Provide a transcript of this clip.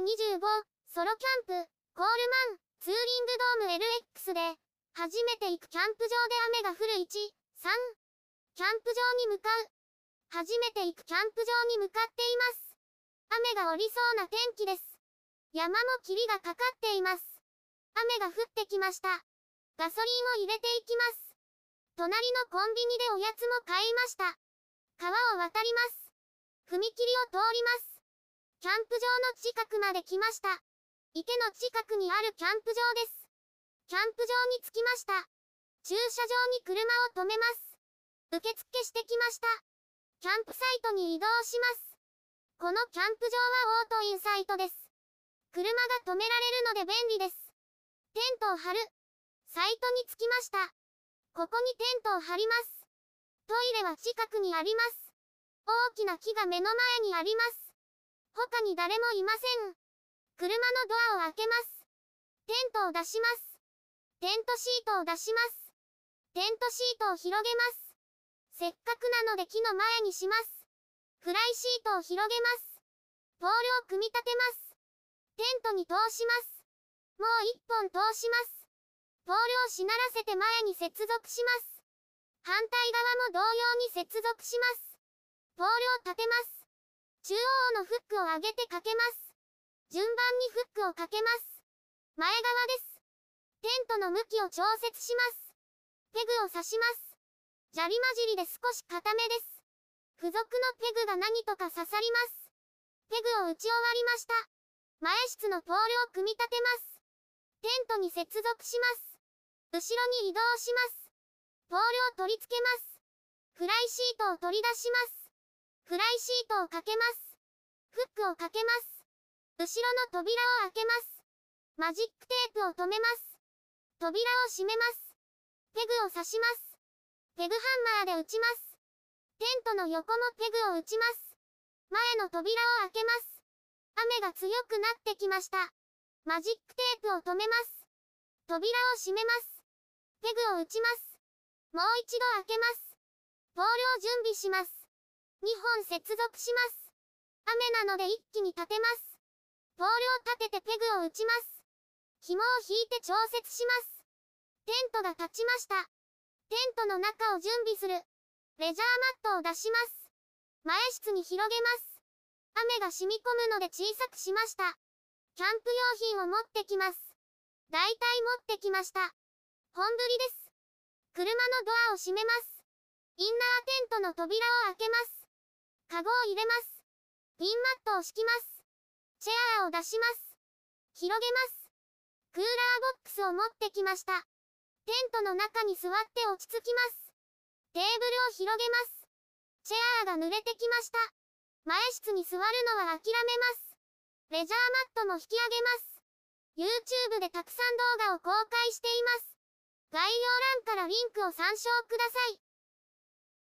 25、ソロキャンプ、コールマン、ツーリングドーム LX で、初めて行くキャンプ場で雨が降る1、3、キャンプ場に向かう。初めて行くキャンプ場に向かっています。雨が降りそうな天気です。山も霧がかかっています。雨が降ってきました。ガソリンを入れていきます。隣のコンビニでおやつも買いました。川を渡ります。踏切を通ります。キャンプ場の近くまで来ました。池の近くにあるキャンプ場です。キャンプ場に着きました。駐車場に車を止めます。受付してきました。キャンプサイトに移動します。このキャンプ場はオートインサイトです。車が止められるので便利です。テントを張る。サイトに着きました。ここにテントを張ります。トイレは近くにあります。大きな木が目の前にあります。他に誰もいません。車のドアを開けます。テントを出します。テントシートを出します。テントシートを広げます。せっかくなので木の前にします。フライシートを広げます。ポールを組み立てます。テントに通します。もう一本通します。ポールをしならせて前に接続します。反対側も同様に接続します。ポールを立てます。中央のフックを上げてかけます。順番にフックをかけます。前側です。テントの向きを調節します。ペグを刺します。砂利混じりで少し固めです。付属のペグが何とか刺さります。ペグを打ち終わりました。前室のポールを組み立てます。テントに接続します。後ろに移動します。ポールを取り付けます。フライシートを取り出します。フライシートをかけます。フックをかけます。後ろの扉を開けます。マジックテープを留めます。扉を閉めます。ペグを刺します。ペグハンマーで打ちます。テントの横もペグを打ちます。前の扉を開けます。雨が強くなってきました。マジックテープを止めます。扉を閉めます。ペグを打ちます。もう一度開けます。ポールを準備します。2本接続します。雨なので一気に立てます。ポールを立ててペグを打ちます。紐を引いて調節します。テントが立ちました。テントの中を準備する。レジャーマットを出します。前室に広げます。雨が染み込むので小さくしました。キャンプ用品を持ってきます。大体持ってきました。本降りです。車のドアを閉めます。インナーテントの扉を開けます。カゴを入れます。ピンマットを敷きます。チェアーを出します。広げます。クーラーボックスを持ってきました。テントの中に座って落ち着きます。テーブルを広げます。チェアーが濡れてきました。前室に座るのは諦めます。レジャーマットも引き上げます。YouTube でたくさん動画を公開しています。概要欄からリンクを参照ください。